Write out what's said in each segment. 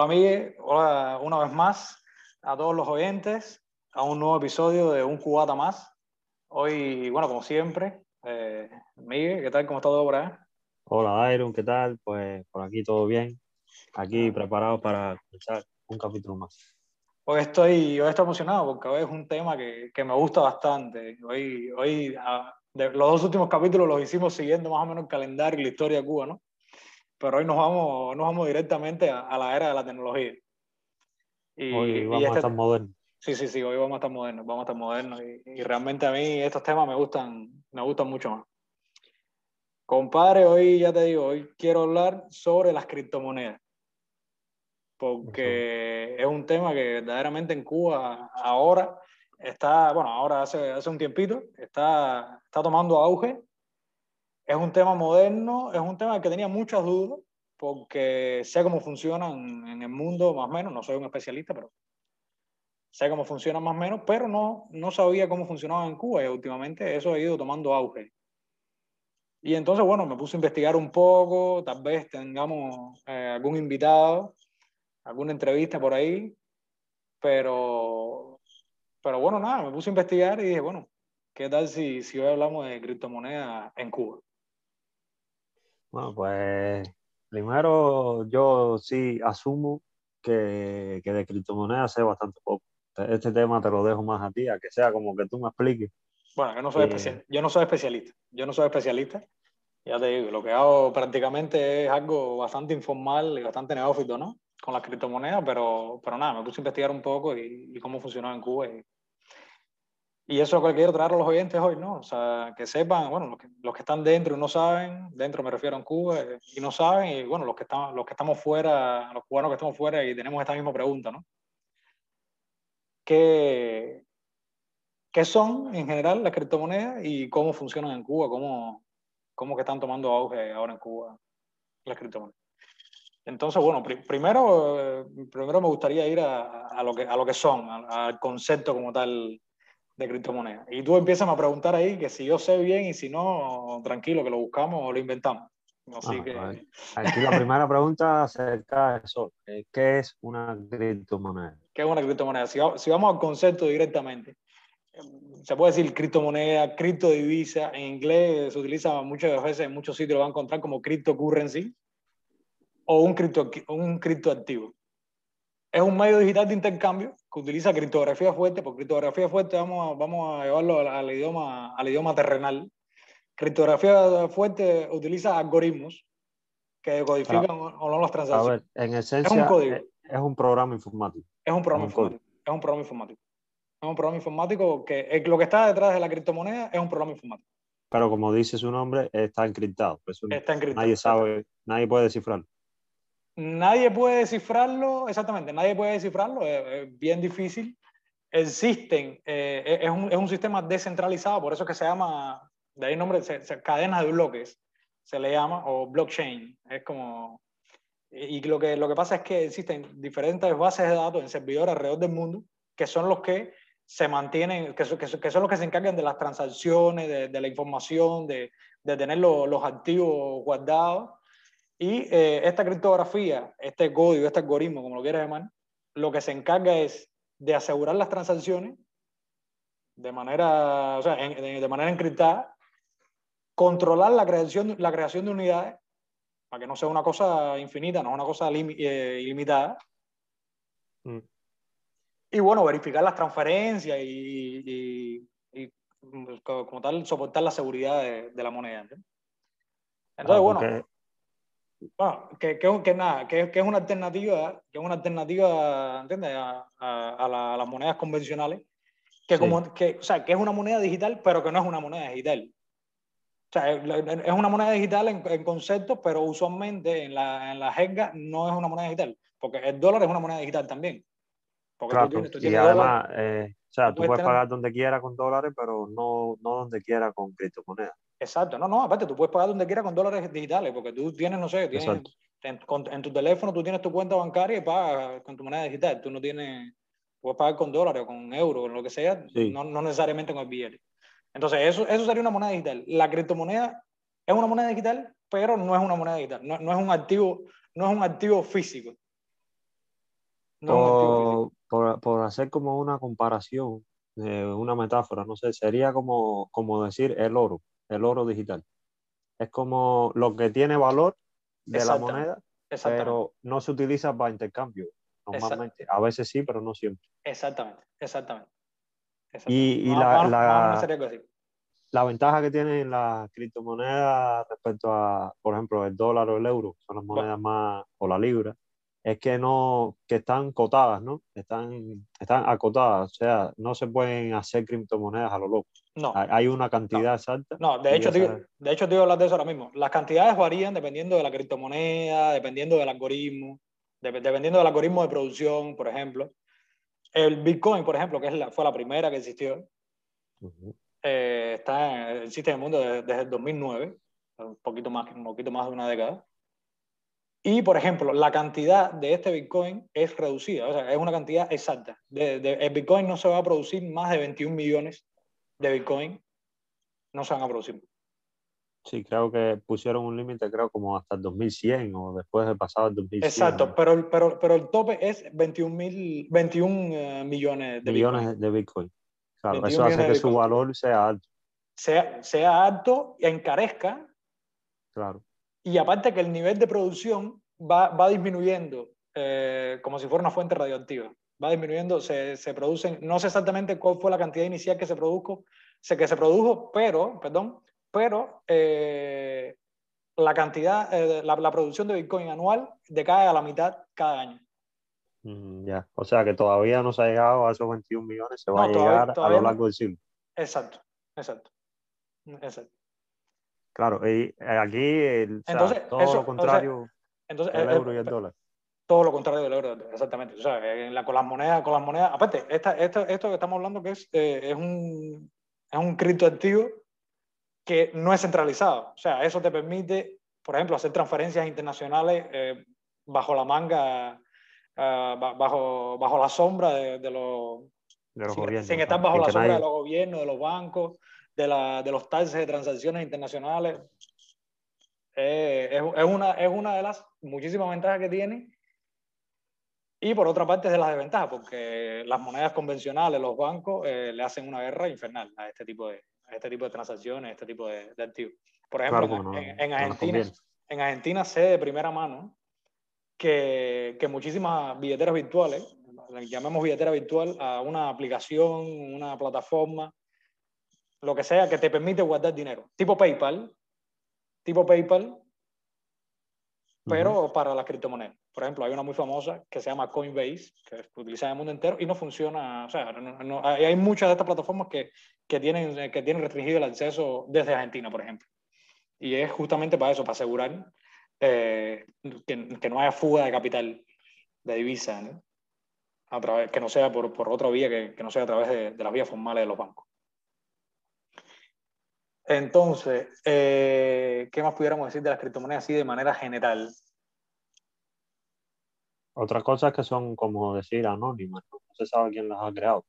Hola, Miguel. Hola una vez más a todos los oyentes a un nuevo episodio de Un Cubata Más. Hoy, bueno, como siempre, eh, Miguel, ¿qué tal? ¿Cómo está todo por ahí? Hola, Iron, ¿qué tal? Pues por aquí todo bien. Aquí preparado para escuchar un capítulo más. Hoy estoy, hoy estoy emocionado porque hoy es un tema que, que me gusta bastante. Hoy, hoy ah, los dos últimos capítulos los hicimos siguiendo más o menos el calendario y la historia de Cuba, ¿no? Pero hoy nos vamos, nos vamos directamente a, la era de la tecnología. Y, hoy vamos a este estar modernos. Sí, sí, sí, hoy vamos a estar modernos, vamos a estar modernos. Y, realmente a mí estos temas me gustan, me gustan mucho más. Compadre, hoy ya te digo, hoy quiero hablar sobre las criptomonedas. Porque es un tema que verdaderamente en Cuba ahora está, bueno, ahora hace, hace un tiempito, está, está tomando auge es un tema moderno, es un tema que tenía muchas dudas, porque sé cómo funcionan en el mundo más o menos, no soy un especialista, pero sé cómo funcionan más o menos, pero no, no sabía cómo funcionaba en Cuba y últimamente eso ha ido tomando auge. Y entonces, bueno, me puse a investigar un poco, tal vez tengamos eh, algún invitado, alguna entrevista por ahí, pero, pero bueno, nada, me puse a investigar y dije, bueno, ¿qué tal si, si hoy hablamos de criptomonedas en Cuba? Bueno, pues primero yo sí asumo que, que de criptomonedas sé bastante poco. Este tema te lo dejo más a ti, a que sea como que tú me expliques. Bueno, yo no soy, eh, yo no soy especialista. Yo no soy especialista. Ya te digo, lo que hago prácticamente es algo bastante informal y bastante neófito, ¿no? Con las criptomonedas, pero, pero nada, me puse a investigar un poco y, y cómo funcionaba en Cuba y, y eso es lo que quiero traer a los oyentes hoy, ¿no? O sea, que sepan, bueno, los que, los que están dentro y no saben, dentro me refiero a Cuba, eh, y no saben, y bueno, los que, están, los que estamos fuera, los cubanos que estamos fuera y tenemos esta misma pregunta, ¿no? ¿Qué, qué son en general las criptomonedas y cómo funcionan en Cuba? ¿Cómo, cómo que están tomando auge ahora en Cuba las criptomonedas? Entonces, bueno, primero, eh, primero me gustaría ir a, a, lo, que, a lo que son, al concepto como tal de criptomonedas. Y tú empiezas a preguntar ahí que si yo sé bien y si no, tranquilo, que lo buscamos o lo inventamos. Así ah, que... Aquí la primera pregunta acerca de eso. Eh, ¿Qué es una criptomoneda? ¿Qué es una criptomoneda? Si, si vamos al concepto directamente, se puede decir criptomoneda, criptodivisa. En inglés se utiliza muchas veces, en muchos sitios lo van a encontrar como cryptocurrency o un, cripto, un criptoactivo es un medio digital de intercambio que utiliza criptografía fuerte. Por criptografía fuerte vamos a, vamos a llevarlo al, idioma, al idioma terrenal. Criptografía fuerte utiliza algoritmos que codifican o no las transacciones. A ver, en esencia es un, código. Es, un programa informático. Es un programa informático. Es un programa informático. Es un programa informático que lo que está detrás de la criptomoneda es un programa informático. Pero como dice su nombre, está encriptado. está encriptado. Nadie sabe, nadie puede descifrarlo. Nadie puede descifrarlo, exactamente, nadie puede descifrarlo, es, bien difícil. Existen, eh, es, un, es, un, sistema descentralizado, por eso que se llama, de ahí el nombre, se, cadenas de bloques, se le llama, o blockchain. Es como. Y lo que, lo que pasa es que existen diferentes bases de datos en servidores alrededor del mundo que son los que se mantienen, que, que, que son los que se encargan de las transacciones, de, la información, de, de tener los, los activos guardados y eh, esta criptografía, este código, este algoritmo, como lo quieras llamar, lo que se encarga es de asegurar las transacciones de manera, o sea, de manera encriptada, controlar la creación, la creación de unidades, para que no sea una cosa infinita, no una cosa eh, ilimitada. Mm. Y bueno, verificar las transferencias y, y, como tal, soportar la seguridad de, la moneda. Entonces, ah, bueno bueno, que, que, que nada, que, que, es una alternativa, que es una alternativa, ¿entiendes? A, a, las monedas convencionales, que, como, que, o sea, que es una moneda digital, pero que no es una moneda digital. O sea, es una moneda digital en, en concepto, pero usualmente en la, en la jerga no es una moneda digital, porque el dólar es una moneda digital también. Porque claro, tú tienes, tú tienes y además, eh, o sea, tú puedes pagar donde quieras con dólares, pero no, no donde quieras con criptomonedas. Exacto, no, no, aparte tú puedes pagar donde quieras con dólares digitales, porque tú tienes, no sé, tienes, en, tu teléfono tú tienes tu cuenta bancaria y pagas con tu moneda digital, tú no tienes, puedes pagar con dólares o con euros, con lo que sea, no, no, necesariamente con el billete. Entonces, eso, eso sería una moneda digital. La criptomoneda es una moneda digital, pero no es una moneda digital, no, no es un activo, no es un activo físico. No activo físico. por, por hacer como una comparación, eh, una metáfora, no sé, sería como, como decir el oro, el oro digital. Es como lo que tiene valor de la moneda, pero no se utiliza para intercambio normalmente. A veces sí, pero no siempre. Exactamente, exactamente. Y, la, la- la ventaja que tienen las criptomonedas respecto a, por ejemplo, el dólar o el euro, son las monedas más, o la libra, es que no, que están cotadas, ¿no? Están, están acotadas, o sea, no se pueden hacer criptomonedas a lo loco. No, Hay una cantidad exacta. no, de hecho, te, digo- de hecho te a hablar de eso ahora mismo. Las cantidades varían dependiendo de la criptomoneda, dependiendo del algoritmo, dep- dependiendo del algoritmo de producción, por ejemplo. El Bitcoin, por ejemplo, que es la, fue la primera que existió, Ujú. eh, está en- existe en el mundo desde, desde el 2009, un poquito, más, un poquito más de una década. Y, por ejemplo, la cantidad de este Bitcoin es reducida, o sea, es una cantidad exacta. De, de- el Bitcoin no se va a producir más de 21 millones de Bitcoin, no se van a producir. Sí, creo que pusieron un límite, creo, como hasta el 2100 o después de pasado el 2100. Exacto, pero, el- pero, pero el tope es 21, mil, 21 eh, millones de millones Bitcoin. de Bitcoin. Claro, 21 eso hace que su valor sea alto, Sea, sea alto y encarezca, claro. Y aparte que el nivel de producción va, va disminuyendo eh, como si fuera una fuente radioactiva. Va disminuyendo, se, se producen, no sé exactamente cuál fue la cantidad inicial que se produjo, sé que se produjo, pero, perdón, pero eh, la cantidad, eh, la, la producción de Bitcoin anual decae a la mitad cada año. Mm, ya. O sea que todavía no se ha llegado a esos 21 millones, se va No, a todavía- llegar a todavía lo no. largo del siglo. Exacto, exacto. exacto. Claro, y eh, aquí el, o sea, Entonces, todo eso- lo o sea, contrario Entonces, el eh, euro y el eh, dólar. todo lo contrario del euro, exactamente. O sea, en la- con las monedas, con las monedas, aparte, esta, esto, esto que estamos hablando que es, eh, es un, es un criptoactivo que no es centralizado. O sea, eso te permite, por ejemplo, hacer transferencias internacionales eh, bajo la manga, ba- bajo, bajo la sombra de, de los, de los sin, gobiernos. sin estar bajo la sombra nadie- de los gobiernos, de los bancos, de, la, de los taxes de transacciones internacionales. Eh, es, es una, es una de las muchísimas ventajas que tiene. Y por otra parte es de las desventajas, porque las monedas convencionales, los bancos, eh, le hacen una guerra infernal a este tipo de, a este tipo de transacciones, a este tipo de, de activos. Por ejemplo, Claro, en- no- Argentina, en Argentina sé de primera mano que, que muchísimas billeteras virtuales, le llamemos billetera virtual a una aplicación, una plataforma, lo que sea que te permite guardar dinero, tipo PayPal, tipo PayPal, pero para las criptomonedas. Por ejemplo, hay una muy famosa que se llama Coinbase, que se utiliza en el mundo entero y no funciona. O sea, no- no- hay hay muchas de estas plataformas que, que, tienen, que tienen restringido el acceso desde Argentina, por ejemplo. Y es justamente para eso, para asegurar eh, que, que no haya fuga de capital, de divisa, ¿no? A través, que no sea por, por otra vía, que, que no sea a través de, de las vías formales de los bancos. Entonces, eh, ¿qué más pudiéramos decir de las criptomonedas así de manera general? Otras cosas que son, como decir, anónimas, ¿no? No se sabe quién las ha creado.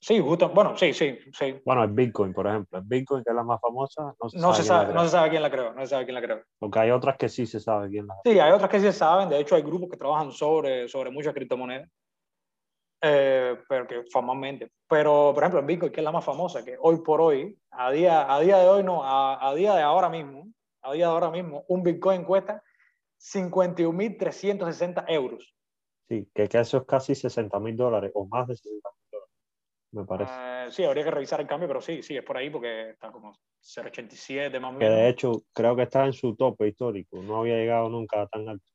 Sí, justo, bueno, sí, sí, sí. Bueno, el Bitcoin, por ejemplo. El Bitcoin, que es la más famosa, no se No sabe se quién la sabe, no creó. se sabe quién la creó, no se sabe quién la creó. Porque hay otras que sí se sabe quién las Sí, hay otras que sí se saben, de hecho hay grupos que trabajan sobre, sobre muchas criptomonedas, eh, pero que formalmente. Pero, por ejemplo, el Bitcoin, que es la más famosa, que hoy por hoy, a día, a día de hoy, no, a, a día de ahora mismo, a día de ahora mismo, un Bitcoin cuesta 51.360 euros. Sí, que, que eso es casi 60 mil dólares o más de 60 mil dólares, me parece. Eh, sí, habría que revisar el cambio, pero sí, sí, es por ahí porque está como 0.87 más o que de menos. hecho creo que está en su tope histórico, no había llegado nunca a tan alto.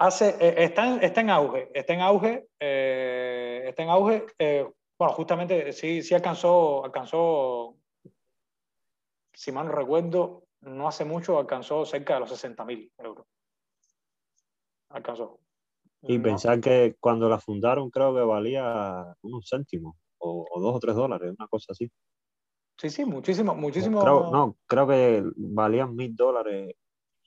Hace, eh, está, en, está en auge, está en auge, eh, está en auge. eh, bueno, justamente sí, sí alcanzó, alcanzó, si mal no recuerdo, no hace mucho alcanzó cerca de los 60 mil euros. Alcanzó. Y No, pensar que cuando la fundaron creo que valía unos céntimos o, o dos o tres dólares, una cosa así. Sí, sí, muchísimo, muchísimo. Creo, no, creo que valían mil dólares.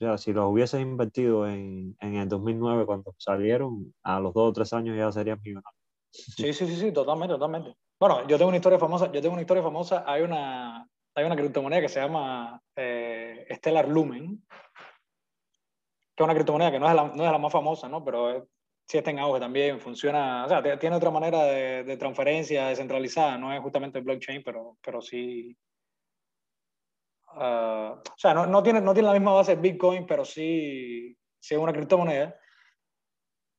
Sea, si los hubieses invertido en, en el 2009 cuando salieron, a los dos o tres años ya serían millonarios. Sí, sí, sí, sí, totalmente, totalmente. Bueno, yo tengo una historia famosa, yo tengo una historia famosa, hay una, hay una criptomoneda que se llama eh, Stellar Lumen, que es una criptomoneda que no es la, no es la más famosa, ¿no? Pero es- sí está en auge también, funciona, o sea, tiene otra manera de, transferencia descentralizada, no es justamente el blockchain, pero, pero sí. Ah, o sea, no, no, tiene, no tiene la misma base de Bitcoin, pero sí, sí es una criptomoneda.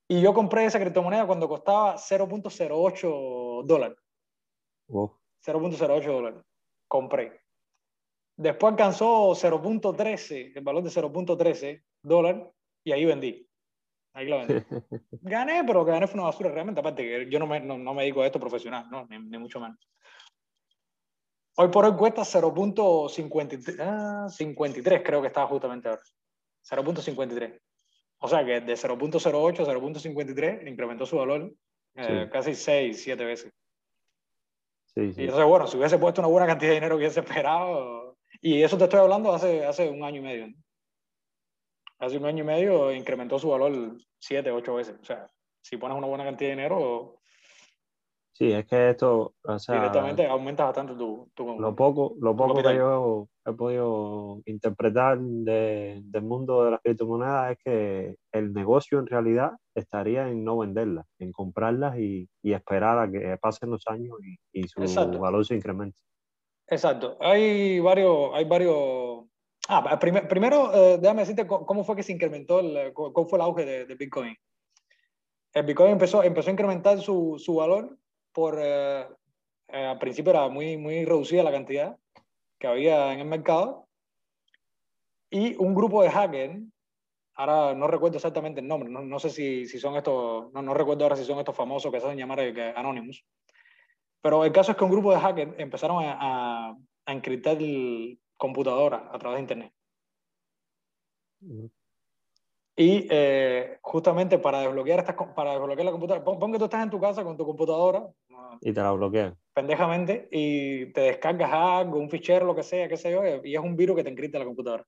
Y yo compré esa criptomoneda cuando costaba 0.08 dólares. 0.08 dólares. Compré. Después alcanzó 0.13, el valor de 0.13 dólares, y ahí vendí. Ahí lo vendí. gané, pero que gané fue una basura realmente. Aparte, que yo no me, no, me dedico a esto profesional, ¿no? ni, mucho menos. Hoy por hoy cuesta 0.53, ah, creo que estaba justamente ahora. 0.53. O sea que de 0.08 a 0.53 incrementó su valor eh, casi 6, 7 veces. Sí, sí. Y entonces, bueno, si hubiese puesto una buena cantidad de dinero hubiese esperado. Y eso te estoy hablando hace, hace un año y medio. Hace un año y medio incrementó su valor 7, 8 veces. O sea, si pones una buena cantidad de dinero, Sí, es que esto, o sea, directamente aumenta bastante tu, Lo poco, lo poco que yo he podido interpretar del mundo de las criptomonedas es que el negocio en realidad estaría en no venderlas, en comprarlas y, y esperar a que pasen los años y, y su valor se incremente. Exacto. Hay varios, hay varios. Ah, primero, eh, déjame decirte cómo fue que se incrementó, el, cómo fue el auge de, de Bitcoin. El Bitcoin empezó, empezó a incrementar su, su valor por, eh, eh, al principio era muy, muy reducida la cantidad que había en el mercado, y un grupo de hackers, ahora no recuerdo exactamente el nombre, no, no sé si, si, son estos, no, no, recuerdo ahora si son estos famosos que se hacen llamar eh, Anonymous, pero el caso es que un grupo de hackers empezaron a, a, a encriptar computadoras a través de Internet. Y eh, justamente para desbloquear, estas, para desbloquear la computadora, pon, que tú estás en tu casa con tu computadora. Y te la bloquean. Pendejamente, y te descargas algo, un fichero, lo que sea, qué sé yo, y es un virus que te encripta la computadora.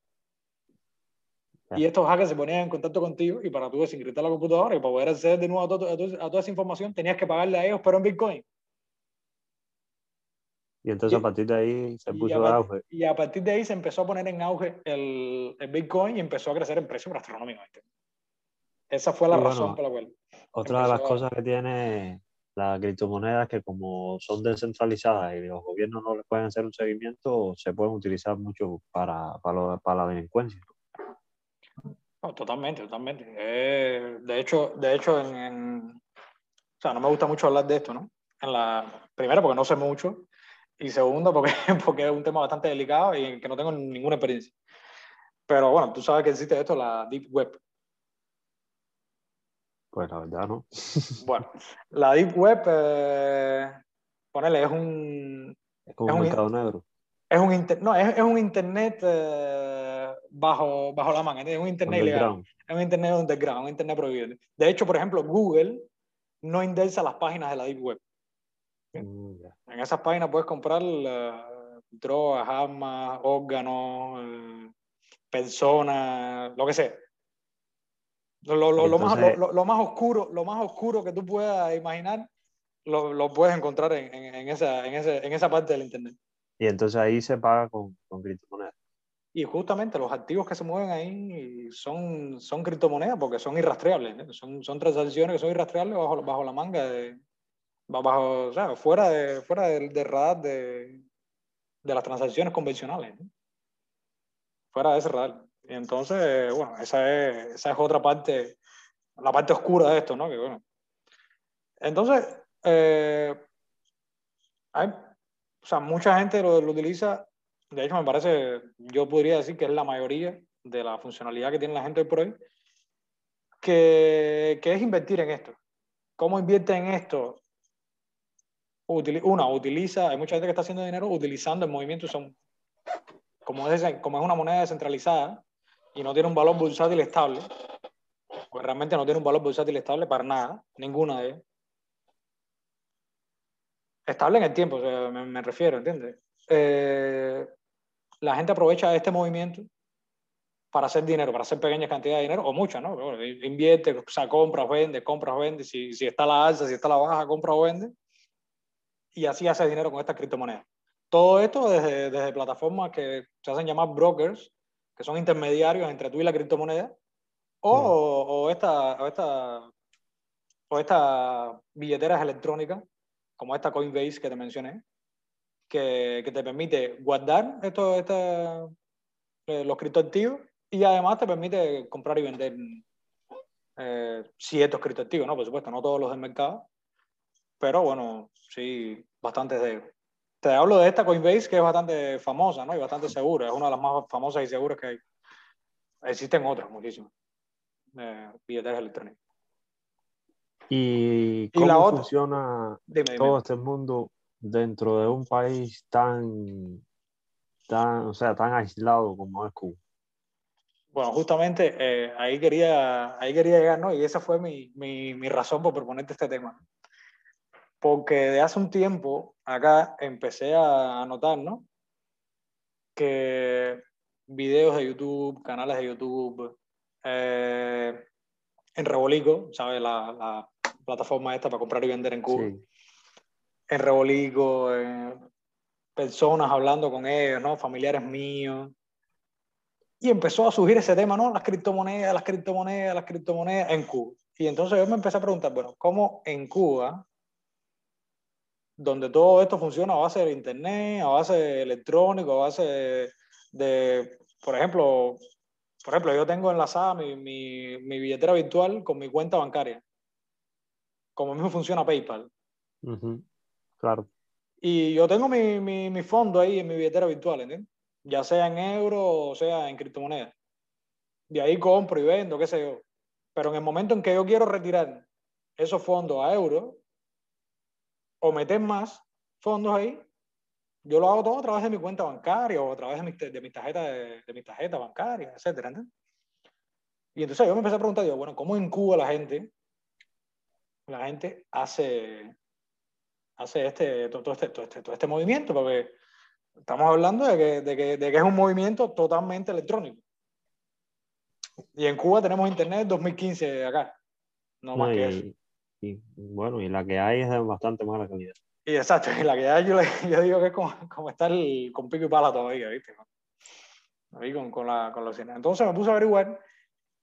Y estos hackers se ponían en contacto contigo y para tú desencriptar la computadora y para poder acceder de nuevo a, a, toda esa información tenías que pagarle a ellos, pero en Bitcoin. Y entonces a partir de ahí se puso en auge. Y a partir de ahí se empezó a poner en auge el, el Bitcoin y empezó a crecer en precio astronómico. Esa fue la razón por la cual. Otra de las cosas que tiene la criptomoneda es que como son descentralizadas y los gobiernos no les pueden hacer un seguimiento, se pueden utilizar mucho para, para, para la delincuencia. totalmente, totalmente. Eh, de hecho, de hecho en, o sea, no me gusta mucho hablar de esto, ¿no? En la, primero porque no sé mucho y segundo, porque, porque es un tema bastante delicado y que no tengo ninguna experiencia. Pero bueno, tú sabes que existe esto, la Deep Web. Pues la verdad, ¿no? bueno, la Deep Web, eh, ponele, es un... Es como un, mercado negro. Es un, no, es, es un internet eh, bajo, bajo la manga, es un internet ilegal. Es un internet underground, un internet prohibido. De hecho, por ejemplo, Google no indexa las páginas de la Deep Web. En esas páginas puedes comprar uh, drogas, armas, órganos, eh, personas, lo que sea. Lo, lo, lo, más, lo, más, oscuro, lo más oscuro que tú puedas imaginar, lo, puedes encontrar en, en, esa, en, ese, en, esa, parte del Internet. Y entonces ahí se paga con, con criptomonedas. Y justamente los activos que se mueven ahí son, son criptomonedas porque son irrastreables. Son, son transacciones que son irrastreables bajo, bajo la manga de, bajo, o sea, fuera, de, fuera del, radar de, de, las transacciones convencionales. Fuera de ese radar. Y entonces, bueno, esa es, esa es otra parte, la parte oscura de esto, ¿no? Que, bueno. Entonces, eh, hay, o sea, mucha gente lo, lo, utiliza, de hecho me parece, yo podría decir que es la mayoría de la funcionalidad que tiene la gente por hoy, que, que es invertir en esto. ¿Cómo invierte en esto? Una, utiliza, hay mucha gente que está haciendo dinero utilizando el movimiento, son, como, es, como es una moneda descentralizada y no tiene un valor bursátil estable, pues realmente no tiene un valor bursátil estable para nada, ninguna de ellas. Estable en el tiempo, me, refiero, ¿entiendes? Eh, la gente aprovecha este movimiento para hacer dinero, para hacer pequeñas cantidades de dinero, o muchas, ¿no? invierte, o sea, compra, vende, compra, vende, si, si está la alza, si está la baja, compra o vende, y así hace dinero con estas criptomonedas. Todo esto desde, desde plataformas que se hacen llamar brokers, que son intermediarios entre tú y la criptomoneda, o, o esta, esta o estas billeteras electrónicas, como esta Coinbase que te mencioné, que, que te permite guardar esto, esta, eh, los criptoactivos y además te permite comprar y vender eh, ciertos criptoactivos, ¿no? Por supuesto, no todos los del mercado, pero bueno, sí, bastantes de. Te hablo de esta Coinbase que es bastante famosa, ¿no? Y bastante segura, es una de las más famosas y seguras que hay. Existen otras, muchísimas, eh, billeteras electrónicas. ¿Y cómo funciona todo este mundo dentro de un país tan, tan, o sea, tan aislado como es Cuba? Bueno, justamente eh, ahí, quería, ahí quería llegar, ¿no? Y esa fue mi, mi, mi razón por proponerte este tema. Porque de hace un tiempo acá empecé a notar, ¿no? Que videos de YouTube, canales de YouTube, eh, en Rebolico, ¿sabes? La, la, plataforma esta para comprar y vender en Cuba. En Rebolico, personas hablando con ellos, ¿no? Familiares míos. Y empezó a surgir ese tema, ¿no? Las criptomonedas, las criptomonedas, las criptomonedas en Cuba. Y entonces yo me empecé a preguntar, bueno, ¿cómo en Cuba, donde todo esto funciona a base de internet, a base de electrónico, a base de, por ejemplo, por ejemplo, yo tengo enlazada mi, mi, mi, billetera virtual con mi cuenta bancaria como mismo funciona PayPal. Claro. Y yo tengo mi, mi, mi, fondo ahí en mi billetera virtual, ¿entiendes? Ya sea en euros o sea en criptomonedas. De ahí compro y vendo, qué sé yo. Pero en el momento en que yo quiero retirar esos fondos a euros o meter más fondos ahí, yo lo hago todo a través de mi cuenta bancaria o a través de mi, de mi tarjeta, de, de mi tarjeta bancaria, etcétera. Y entonces yo me empecé a preguntar, digo, bueno, ¿cómo en Cuba la gente la gente hace, hace este, todo, este, todo, este, todo este movimiento, porque estamos hablando de que, de, que, de que, es un movimiento totalmente electrónico. Y en Cuba tenemos internet 2015 acá, no más que eso. Y, bueno, y la que hay es de bastante mala calidad. Y exacto, y la que hay yo, yo digo que es como, como estar con pico y pala todavía, ¿viste? Ahí con, con, la, con los Entonces me puse a averiguar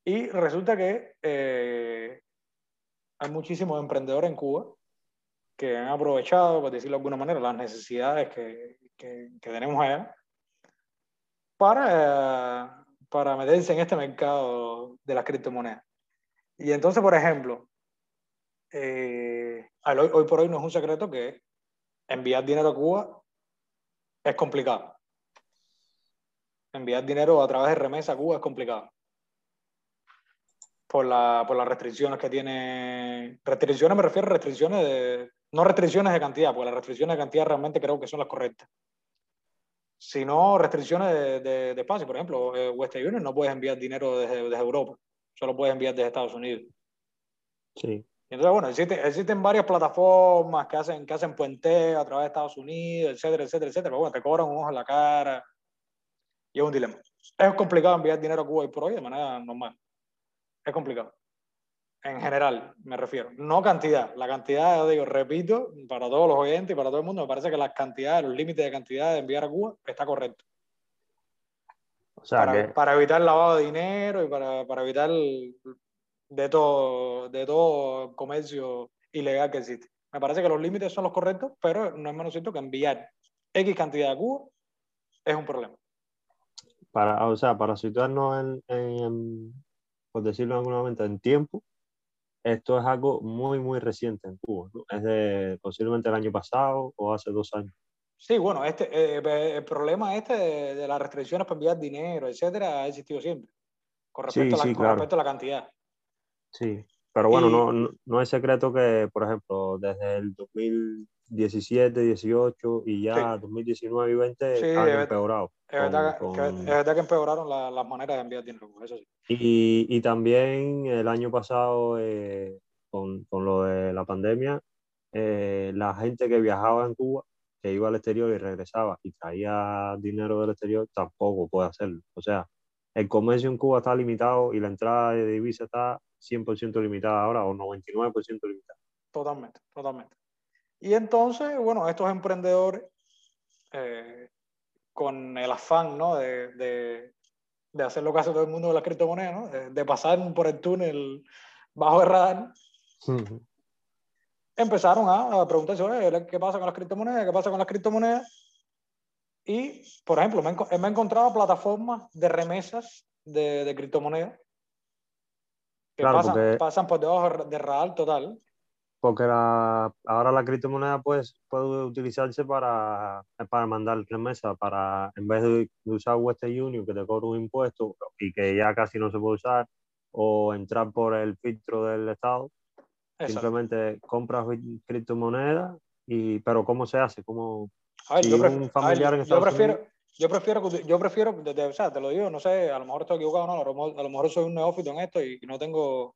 y resulta que eh, hay muchísimos emprendedores en Cuba que han aprovechado, por decirlo de alguna manera, las necesidades que, que, tenemos allá para, para meterse en este mercado de las criptomonedas. Y entonces, por ejemplo, eh, hoy, por hoy no es un secreto que enviar dinero a Cuba es complicado. Enviar dinero a través de remesa a Cuba es complicado por, la, por las restricciones que tiene. Restricciones me refiero a restricciones de. No restricciones de cantidad, porque las restricciones de cantidad realmente creo que son las correctas. Sino restricciones de, de, de espacio. Por ejemplo, eh, Western Union no puedes enviar dinero desde, desde, Europa, solo puedes enviar desde Estados Unidos. Sí. Entonces, bueno, existen, existen varias plataformas que hacen, que hacen puenteo a través de Estados Unidos, etcétera, etcétera, etcétera. Pero bueno, te cobran un ojo en la cara y es un dilema. Es complicado enviar dinero a Cuba y por hoy de manera normal es complicado. En general, me refiero. No cantidad. La cantidad, digo, repito, para todos los oyentes y para todo el mundo, me parece que la cantidad, los límites de cantidad de enviar a Cuba está correcto. O sea, para, que... para, evitar lavado de dinero y para, para evitar de todo, de todo comercio ilegal que existe. Me parece que los límites son los correctos, pero no es menos cierto que enviar X cantidad a Cuba es un problema. Para, o sea, para situarnos en, en, por decirlo de alguna manera, en tiempo, esto es algo muy, muy reciente en Cuba. ¿no? Es de posiblemente el año pasado o hace dos años. Sí, bueno, este, eh, el problema este de, de, las restricciones para enviar dinero, etcétera, ha existido siempre. Con respecto, sí, a, la, sí, con claro. respecto a la cantidad. Sí, pero bueno, y, no, no, no, es secreto que, por ejemplo, desde el 2017, 18 y ya sí. 2019 y 20 sí, han empeorado. Es verdad, con, que, es verdad que empeoraron la, las maneras de enviar dinero, eso sí. Y, y también el año pasado, eh, con, con, lo de la pandemia, eh, la gente que viajaba en Cuba, que iba al exterior y regresaba y traía dinero del exterior, tampoco puede hacerlo. O sea, el comercio en Cuba está limitado y la entrada de divisa está 100% limitada ahora o 99% limitada. Totalmente, totalmente. Y entonces, bueno, estos emprendedores, eh, con el afán ¿no? de, de, de, hacer lo que hace todo el mundo de las criptomonedas, ¿no? de, de, pasar por el túnel bajo el radar, empezaron a, preguntarse, ¿qué pasa con las criptomonedas? ¿Qué pasa con las criptomonedas? Y, por ejemplo, me, he encontrado plataformas de remesas de, de criptomonedas que pasan, pasan, por debajo de radar total. Porque la, ahora la criptomoneda pues, puede utilizarse para, para mandar remesas, para en vez de usar Western Union que te cobra un impuesto y que ya casi no se puede usar, o entrar por el filtro del Estado, simplemente compras criptomonedas, y, pero ¿cómo se hace? ¿Cómo, yo, prefiero, yo prefiero, yo prefiero, o sea, te lo digo, no sé, a lo mejor estoy equivocado, no, a lo mejor, soy un neófito en esto y no tengo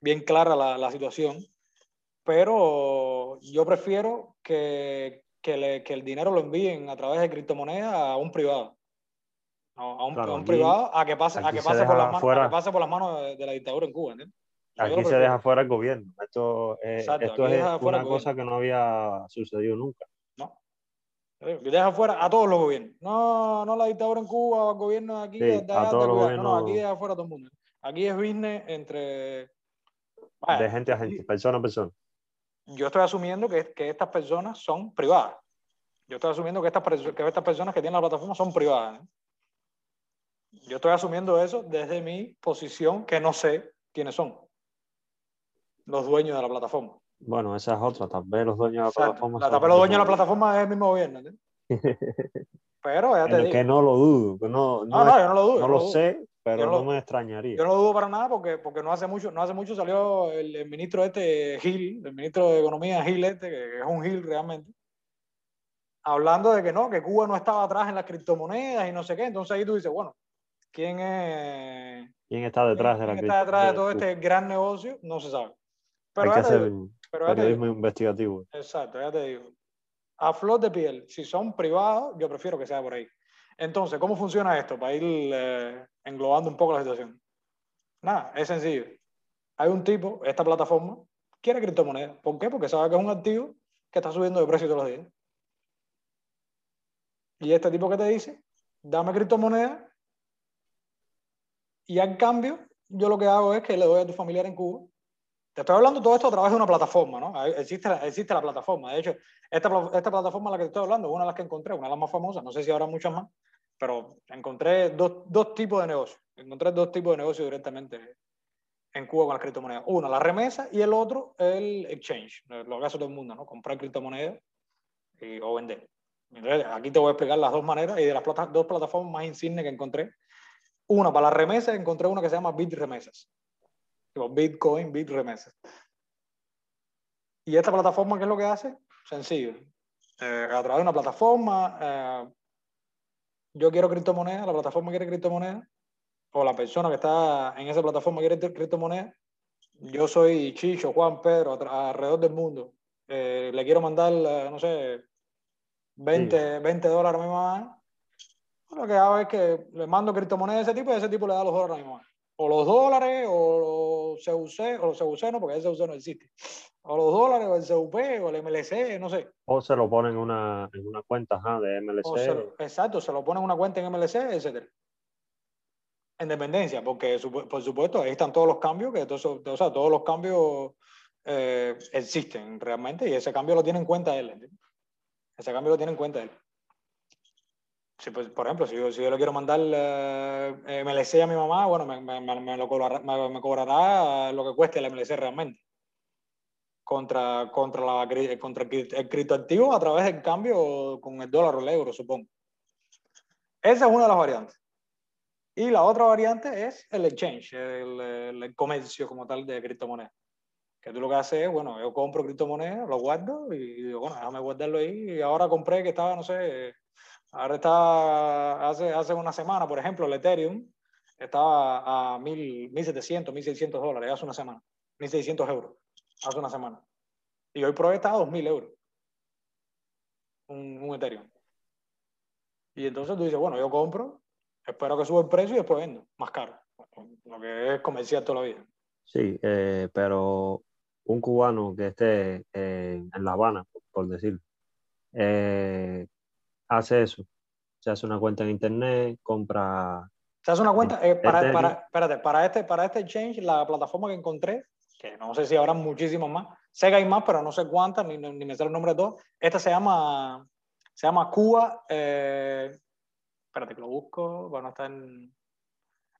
bien clara la, la situación, pero yo prefiero que, que, le, que, el dinero lo envíen a través de criptomonedas a un privado. A un, a un privado a que pase, a que pase, por, las manos, a que pase por las manos de, la dictadura en Cuba. ¿entiendes? Aquí se deja fuera el gobierno. Esto, esto es una cosa que no había sucedido nunca. Deja fuera a todos los gobiernos. No, no la dictadura en Cuba, el gobierno de aquí. de, a todos los gobiernos. No, aquí deja fuera a todo el mundo. Aquí es business entre. de gente a gente, persona a persona. Yo estoy asumiendo que, que estas personas son privadas. Yo estoy asumiendo que estas, que estas personas que tienen la plataforma son privadas. ¿eh? Yo estoy asumiendo eso desde mi posición, que no sé quiénes son los dueños de la plataforma. Bueno, esa es otra. Tal vez los dueños de la plataforma. La, tal vez los dueños de la plataforma es el mismo gobierno. Pero ya te digo. Que no lo dudo. No, no, no, yo no lo dudo. No lo, sé, pero no, me extrañaría. Yo no lo dudo para nada porque, porque no, hace mucho, no hace mucho salió el, ministro este, Gil, el ministro de Economía Gil este, que es un Gil realmente, hablando de que no, que Cuba no estaba atrás en las criptomonedas y no sé qué. Entonces ahí tú dices, bueno, ¿quién es... ¿Quién está detrás de la ¿quién está detrás de todo este gran negocio? No se sabe. Pero Hay que hacer periodismo investigativo. Exacto, ya te digo. A flor de piel, si son privados, yo prefiero que sea por ahí. Entonces, ¿cómo funciona esto? Para ir eh, englobando un poco la situación. Nada, es sencillo. Hay un tipo, esta plataforma, quiere criptomonedas. ¿Por qué? Porque sabe que es un activo que está subiendo de precio todos los días. Y este tipo que te dice, dame criptomonedas y al cambio, yo lo que hago es que le doy a tu familiar en Cuba te estoy hablando todo esto a través de una plataforma, ¿no? Existe, existe la plataforma. De hecho, esta, esta plataforma a la que te estoy hablando es una de las que encontré, una de las más famosas, no sé si habrá muchas más, pero encontré dos, dos tipos de negocios. Encontré dos tipos de negocios directamente en Cuba con las criptomonedas. Uno, la remesa y el otro, el exchange, lo que hace todo el mundo, ¿no? Comprar criptomonedas y, o vender. Entonces, aquí te voy a explicar las dos maneras y de las dos plataformas más insignes que encontré. Una, para la remesa, encontré una que se llama Bitcoin, BitRemesas. ¿Y esta plataforma qué es lo que hace? Sencillo. Eh, a través de una plataforma, eh, yo quiero criptomonedas, la plataforma quiere criptomonedas, o la persona que está en esa plataforma quiere criptomonedas. Yo soy Chicho, Juan, Pedro, alrededor del mundo. Eh, le quiero mandar, no sé, 20, 20 dólares a mi mamá. Lo que hago es que le mando criptomonedas de ese tipo y ese tipo le da los dólares a mi mamá o los dólares o los CUC, o los CUC no, porque el CUC no existe, o los dólares o el CUP o el MLC, no sé. O se lo ponen en una, en una cuenta de MLC. exacto, se lo ponen en una cuenta en MLC, etc. En dependencia, porque por supuesto ahí están todos los cambios, que todos, o sea, todos los cambios eh, existen realmente y ese cambio lo tiene en cuenta él. Ese cambio lo tiene en cuenta él. Si, pues, por ejemplo, si yo, si yo le quiero mandar eh, MLC a mi mamá, bueno, me, me, me lo cobrará, me, cobrará lo que cueste el MLC realmente. Contra, contra, la, contra el criptoactivo a través del cambio con el dólar o el euro, supongo. Esa es una de las variantes. Y la otra variante es el exchange, el, el, comercio como tal de criptomonedas. Que tú lo que haces es, bueno, yo compro criptomonedas, lo guardo y digo, bueno, déjame guardarlo ahí. Y ahora compré que estaba, no sé, Ahora está, hace, hace una semana, por ejemplo, el Ethereum estaba a 1.700, 1.600 dólares hace una semana. 1.600 euros hace una semana. Y hoy por está a 2.000 euros. Un, un, Ethereum. Y entonces tú dices, bueno, yo compro, espero que suba el precio y después vendo, más caro. Lo que es comercial toda la vida. Sí, eh, pero un cubano que esté en La Habana, por, decir, eh, hace eso. Se hace una cuenta en internet, compra. Se hace una cuenta. Eh, para, para, espérate, para este, para este exchange, la plataforma que encontré, que no sé si habrá muchísimos más, Sé que hay más, pero no sé cuántas, ni, ni me sé el nombre de todos. Esta se llama, se llama Cuba, eh, espérate que lo busco, bueno, está en...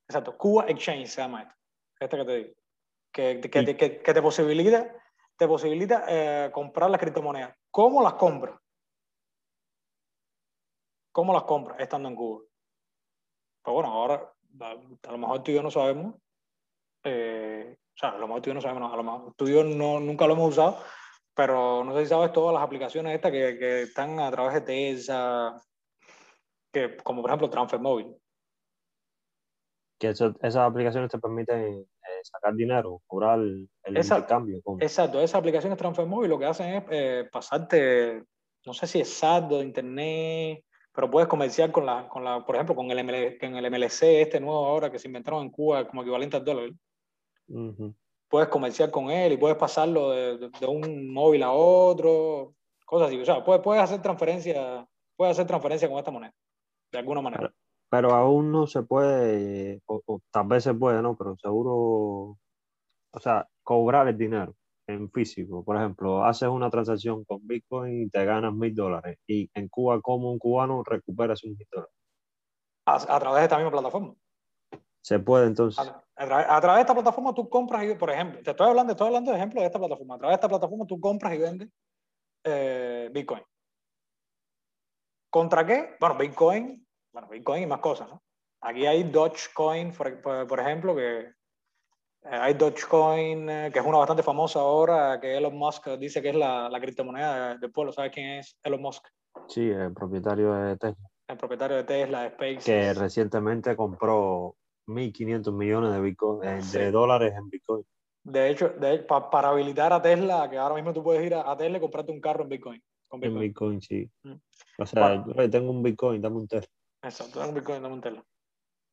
Exacto, Cuba Exchange se llama esto. Esta que te digo. Que, que, que, que, que te posibilita, te posibilita eh, comprar las criptomonedas. ¿Cómo las compras? ¿Cómo las compras estando en Cuba? Pues bueno, ahora a, lo mejor tú y yo no sabemos. Eh, o sea, a lo mejor tú y yo no sabemos, a lo mejor tú y yo no, nunca lo hemos usado, pero no sé si sabes todas las aplicaciones estas que, que están a través de TESA, que, como por ejemplo Transfer Móvil. Que eso, esas aplicaciones te permiten eh, sacar dinero, cobrar el, el Esa- intercambio. con- Exacto, esas aplicaciones Transfer Móvil lo que hacen es eh, pasarte, no sé si es saldo de internet, pero puedes comerciar con la, con la por ejemplo, con el, ML, con el MLC, este nuevo ahora que se inventaron en Cuba como equivalente al dólar. Ujú. Puedes comerciar con él y puedes pasarlo de, de- de un móvil a otro, cosas así. O sea, puedes, puedes hacer transferencia, puedes hacer transferencia con esta moneda, de alguna manera. Pero aún no se puede, o, o tal vez se puede, ¿no? Pero seguro, o sea, cobrar el dinero en físico. Por ejemplo, haces una transacción con Bitcoin y te ganas mil dólares. Y en Cuba, como un cubano, recuperas un mil dólares. A, a través de esta misma plataforma. Se puede entonces. A, a través, a través de esta plataforma tú compras y, por ejemplo, te estoy hablando, estoy hablando de ejemplo de esta plataforma. A través de esta plataforma tú compras y vendes eh, Bitcoin. ¿Contra qué? Bueno, Bitcoin, bueno, Bitcoin y más cosas, ¿no? Aquí hay Dogecoin, por, por- por ejemplo, que hay Dogecoin, eh, que es una bastante famosa ahora, que Elon Musk dice que es la, la criptomoneda de- del pueblo. ¿Sabes quién es Elon Musk? Sí, el propietario de Tesla, El propietario de Tesla, de SpaceX. que recientemente compró 1.500 millones de, Bitcoin, eh, de Sí. dólares en Bitcoin. De hecho, de- pa- para habilitar a Tesla, que ahora mismo tú puedes ir a, a Tesla y comprarte un carro en Bitcoin. Con En Bitcoin. Bitcoin, sí. Mm. O sea, Bueno. yo tengo un Bitcoin, dame un Tesla. Exacto, dame un Bitcoin, dame un Tesla.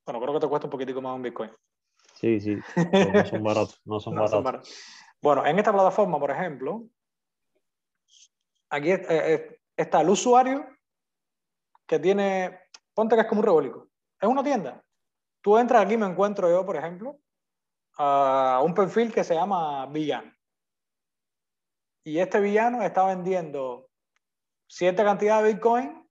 Bueno, creo que te cuesta un poquitico más un Bitcoin. Sí, sí. no son baratos, no son No, son baratos. baratos. Bueno, en esta plataforma, por ejemplo, aquí eh, eh, está el usuario que tiene, ponte que es como un rebólico. Es una tienda. Tú entras aquí, me encuentro yo, por ejemplo, a un perfil que se llama Villano. Y este villano está vendiendo cierta cantidad de Bitcoin.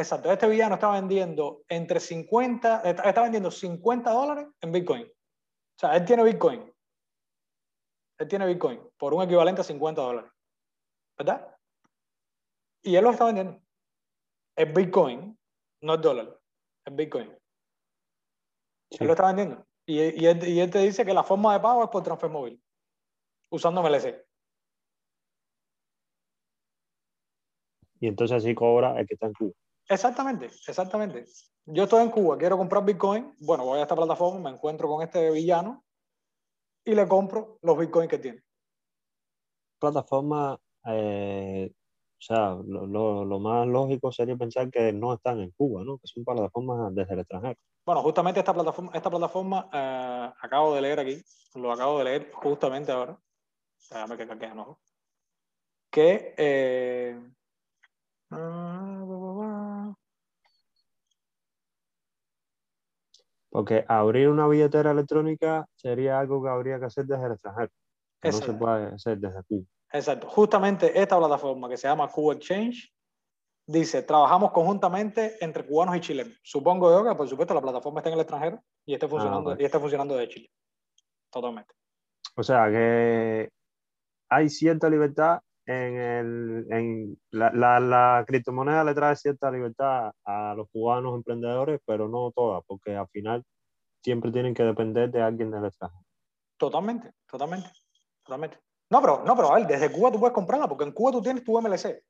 Exacto, este villano está vendiendo entre 50, está, vendiendo 50 dólares en Bitcoin. O sea, él tiene Bitcoin. Él tiene Bitcoin por un equivalente a 50 dólares. ¿Verdad? Y él lo está vendiendo. Es Bitcoin, no es dólar. Es Bitcoin. Sí. Él lo está vendiendo. Y, y él, y él te dice que la forma de pago es por transfer móvil, usando MLC. Y entonces así cobra el que está en Cuba. Exactamente, exactamente. Yo estoy en Cuba, quiero comprar Bitcoin. Bueno, voy a esta plataforma, me encuentro con este villano y le compro los Bitcoins que tiene. Plataforma, eh, o sea, lo, lo- lo más lógico sería pensar que no están en Cuba, ¿no? Que son plataformas desde el extranjero. Bueno, justamente esta plataforma, esta plataforma eh, acabo de leer aquí, lo acabo de leer justamente ahora. Déjame que caquea, ¿no? Que eh, Porque abrir una billetera electrónica sería algo que habría que hacer desde el extranjero. Que no se puede hacer desde Cuba. Exacto. Justamente esta plataforma que se llama Cuba Exchange dice, trabajamos conjuntamente entre cubanos y chilenos. Supongo yo que, por supuesto, la plataforma está en el extranjero y esté funcionando, ok. y esté funcionando de Chile. Totalmente. O sea, que hay cierta libertad en el. En la, la, la criptomoneda le trae cierta libertad a los cubanos emprendedores, pero no toda, porque al final siempre tienen que depender de alguien del extranjero. Totalmente, totalmente, totalmente. No, pero, no, pero a ver, desde Cuba tú puedes comprarla, porque en Cuba tú tienes tu MLC.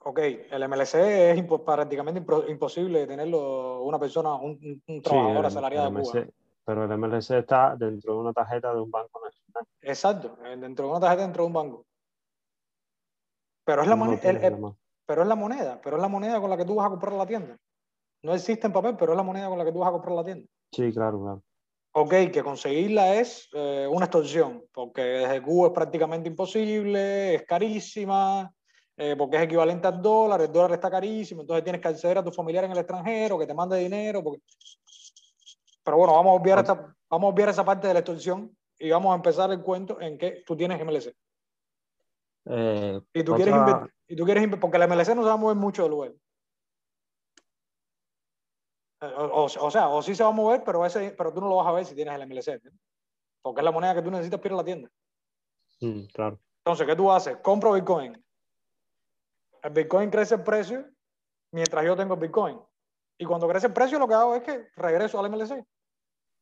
Ok, el MLC es impo- prácticamente imposible tenerlo una persona, un, un- trabajador el- asalariado el de Cuba. MLC pero el MLC está dentro de una tarjeta de un banco nacional. Exacto, dentro de una tarjeta, dentro de un banco. Pero es la, No mone- tienes el- la el- mano. pero es la moneda, pero es la moneda con la que tú vas a comprar la tienda. No existe en papel, pero es la moneda con la que tú vas a comprar la tienda. Sí, claro, claro. Ok, que conseguirla es eh, una extorsión, porque desde Cuba es prácticamente imposible, es carísima, eh, porque es equivalente al dólar, el dólar está carísimo, entonces tienes que acceder a tu familiar en el extranjero, que te mande dinero. porque- Pero bueno, vamos a obviar esta, vamos a obviar esa parte de la extorsión y vamos a empezar el cuento en que tú tienes MLC. Eh, Y tú, otra- quieres y tú quieres porque la MLC no se va a mover mucho del web. Eh, O, o- o sea, o sí se va a mover, pero, ese, pero tú no lo vas a ver si tienes el MLC. ¿entiendes? Porque es la moneda que tú necesitas para ir a la tienda. Mm, claro. Entonces, ¿qué tú haces? Compro Bitcoin. El Bitcoin crece el precio mientras yo tengo el Bitcoin. Y cuando crece el precio, lo que hago es que regreso al MLC.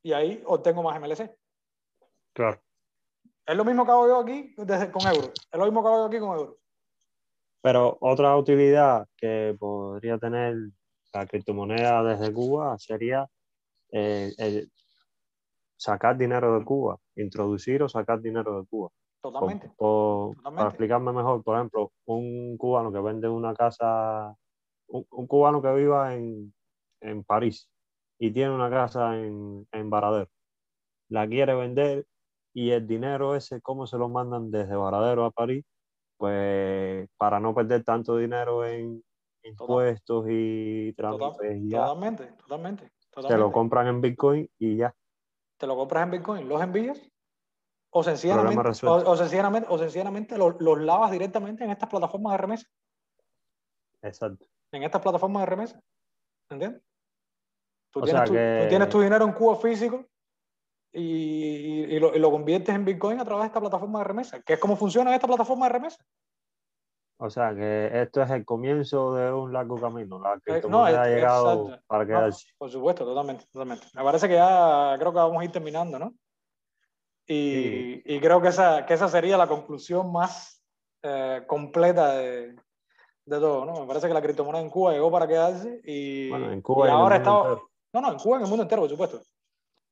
Y ahí obtengo más MLC. Claro. Es lo mismo que hago yo aquí desde, con euros. Es lo mismo que hago yo aquí con euros. Pero otra utilidad que podría tener la criptomoneda desde Cuba sería eh, el sacar dinero de Cuba, introducir o sacar dinero de Cuba. Totalmente. Por- por- Totalmente. para explicarme mejor, por ejemplo, un cubano que vende una casa, un, un cubano que viva en, en París y tiene una casa en, en Varadero, la quiere vender y el dinero ese, ¿cómo se lo mandan desde Varadero a París? Pues para no perder tanto dinero en impuestos y trámites y ya, Totalmente, totalmente. totalmente. lo compran en Bitcoin y ya. te lo compras en Bitcoin, los envías o sencillamente, o, sencillamente, o sencillamente los, los lavas directamente en estas plataformas de remesa. Exacto. En estas plataformas de remesa. ¿Entiendes? Tú, O tienes, sea tu, que- tú tienes tu dinero en Cuba físico y, y- lo, y lo conviertes en Bitcoin a través de esta plataforma de remesa. Que es como funciona esta plataforma de remesa. O sea que esto es el comienzo de un largo camino. La no, criptomoneda ha es- llegado exacto. para No, quedarse. por supuesto, totalmente, totalmente. Me parece que ya creo que vamos a ir terminando, ¿no? Y, Sí. y creo que esa, que esa sería la conclusión más eh, completa de, de todo, ¿no? Me parece que la criptomoneda en Cuba llegó para quedarse y, Bueno, en Cuba y ahora está... No, no, en Cuba, en el mundo entero, por supuesto.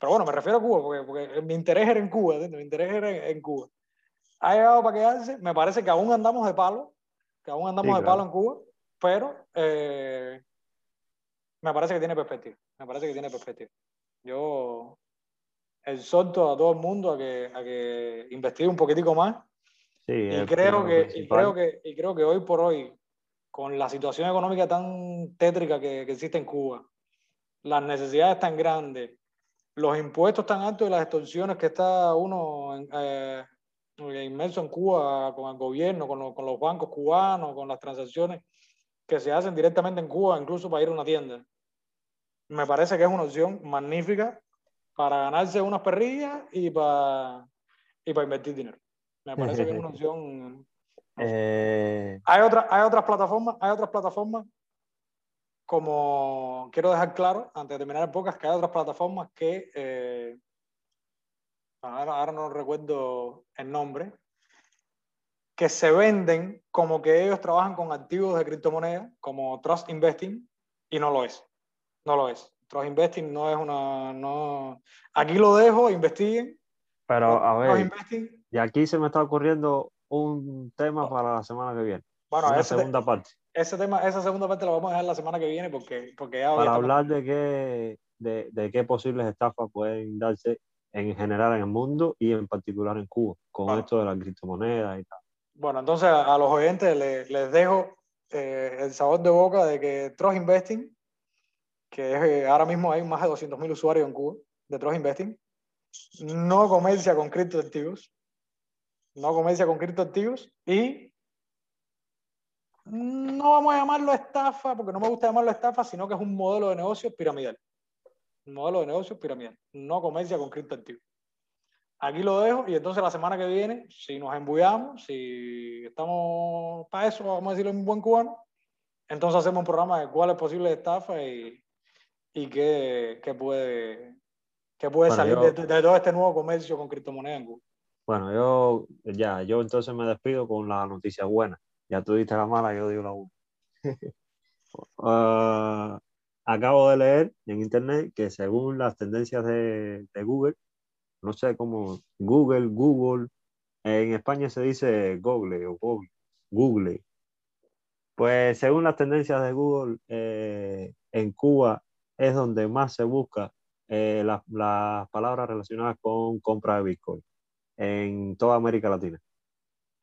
Pero bueno, me refiero a Cuba, porque, porque mi interés era en Cuba, ¿entiendes? Mi interés era en, en Cuba. Ha llegado para quedarse, me parece que aún andamos de palo, que aún andamos Sí, de claro. palo en Cuba, pero eh, me parece que tiene perspectiva. Me parece que tiene perspectiva. Yo exhorto a todo el mundo a que, a que investigue un poquitico más Sí, y creo, que, y, creo que, y creo que hoy por hoy, con la situación económica tan tétrica que, que existe en Cuba, las necesidades tan grandes, los impuestos tan altos y las extorsiones que está uno eh, inmerso en Cuba con el gobierno, con, lo- con los bancos cubanos, con las transacciones que se hacen directamente en Cuba, incluso para ir a una tienda. Me parece que es una opción magnífica para ganarse unas perrillas y para, y para invertir dinero. Me parece que es una opción Eh, hay, otra- hay otras plataformas, hay otras plataformas, como quiero dejar claro, antes de terminar el podcast, que hay otras plataformas que, eh, ahora, ahora no recuerdo el nombre, que se venden como que ellos trabajan con activos de criptomonedas, como Trust Investing, y no lo es. No lo es. Trust Investing no es una... No... Aquí lo dejo, investiguen. pero a ver, Investing, y aquí se me está ocurriendo un tema para la semana que viene. bueno, una segunda parte. Ese tema, esa segunda parte la vamos a dejar la semana que viene porque, porque ya, ya Para estamos- hablar de qué, de, de qué posibles estafas pueden darse en general en el mundo y en particular en Cuba, con Bueno. esto de la criptomoneda y tal. Bueno, entonces a, a los oyentes le- les dejo eh, el sabor de boca de que Trust Investing, que es, eh, ahora mismo hay más de 200.000 usuarios en Cuba de Trust Investing, no comercia con criptoactivos, no comercia con criptoactivos y no vamos a llamarlo estafa, porque no me gusta llamarlo estafa, sino que es un modelo de negocio piramidal. Un modelo de negocio piramidal. No comercia con criptoactivos. Aquí lo dejo y entonces la semana que viene, si nos embullamos, si estamos para eso, vamos a decirlo en buen cubano, entonces hacemos un programa de cuál es posible estafa y, y qué, qué puede, qué puede Bueno, salir yo- de, de todo este nuevo comercio con criptomonedas en Cuba. Bueno, yo ya, yo entonces me despido con la noticia buena. Ya tú la mala, yo digo la buena. Ah, acabo de leer en internet que según las tendencias de, Google, no sé cómo, Google, Google, en España se dice Google o Google, Google. Pues según las tendencias de Google, eh, en Cuba es donde más se busca eh, las, las palabras relacionadas con compra de Bitcoin en toda América Latina.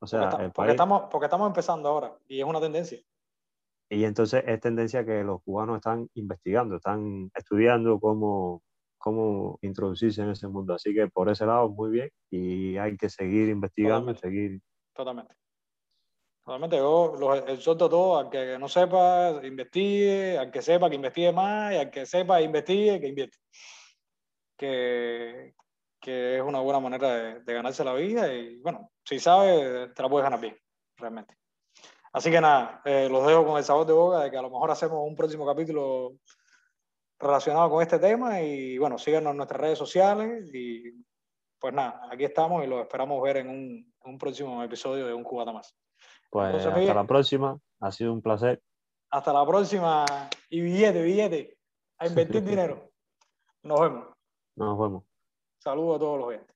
O Porque, sea, está- el porque estamos, porque estamos empezando ahora y es una tendencia. y entonces es tendencia que los cubanos están investigando, están estudiando cómo, cómo introducirse en ese mundo. Así que por ese lado, muy bien. Y hay que seguir investigando, seguir. Totalmente. Totalmente. Yo los exhorto a todos, al que no sepa, investigue, al que sepa, que investigue más, y al que sepa, investigue, que invierte. Que, que es una buena manera de, ganarse la vida y bueno, si sabes, te la puedes ganar bien, realmente. Así que nada, eh, los dejo con el sabor de boca de que a lo mejor hacemos un próximo capítulo relacionado con este tema y bueno, síganos en nuestras redes sociales y pues nada, aquí estamos y los esperamos ver en un, un próximo episodio de Un Cubata Más. Pues hasta la próxima, ha sido un placer. Hasta la próxima y billete, billete, a invertir dinero. Nos vemos. Nos vemos. Saludos a todos los oyentes.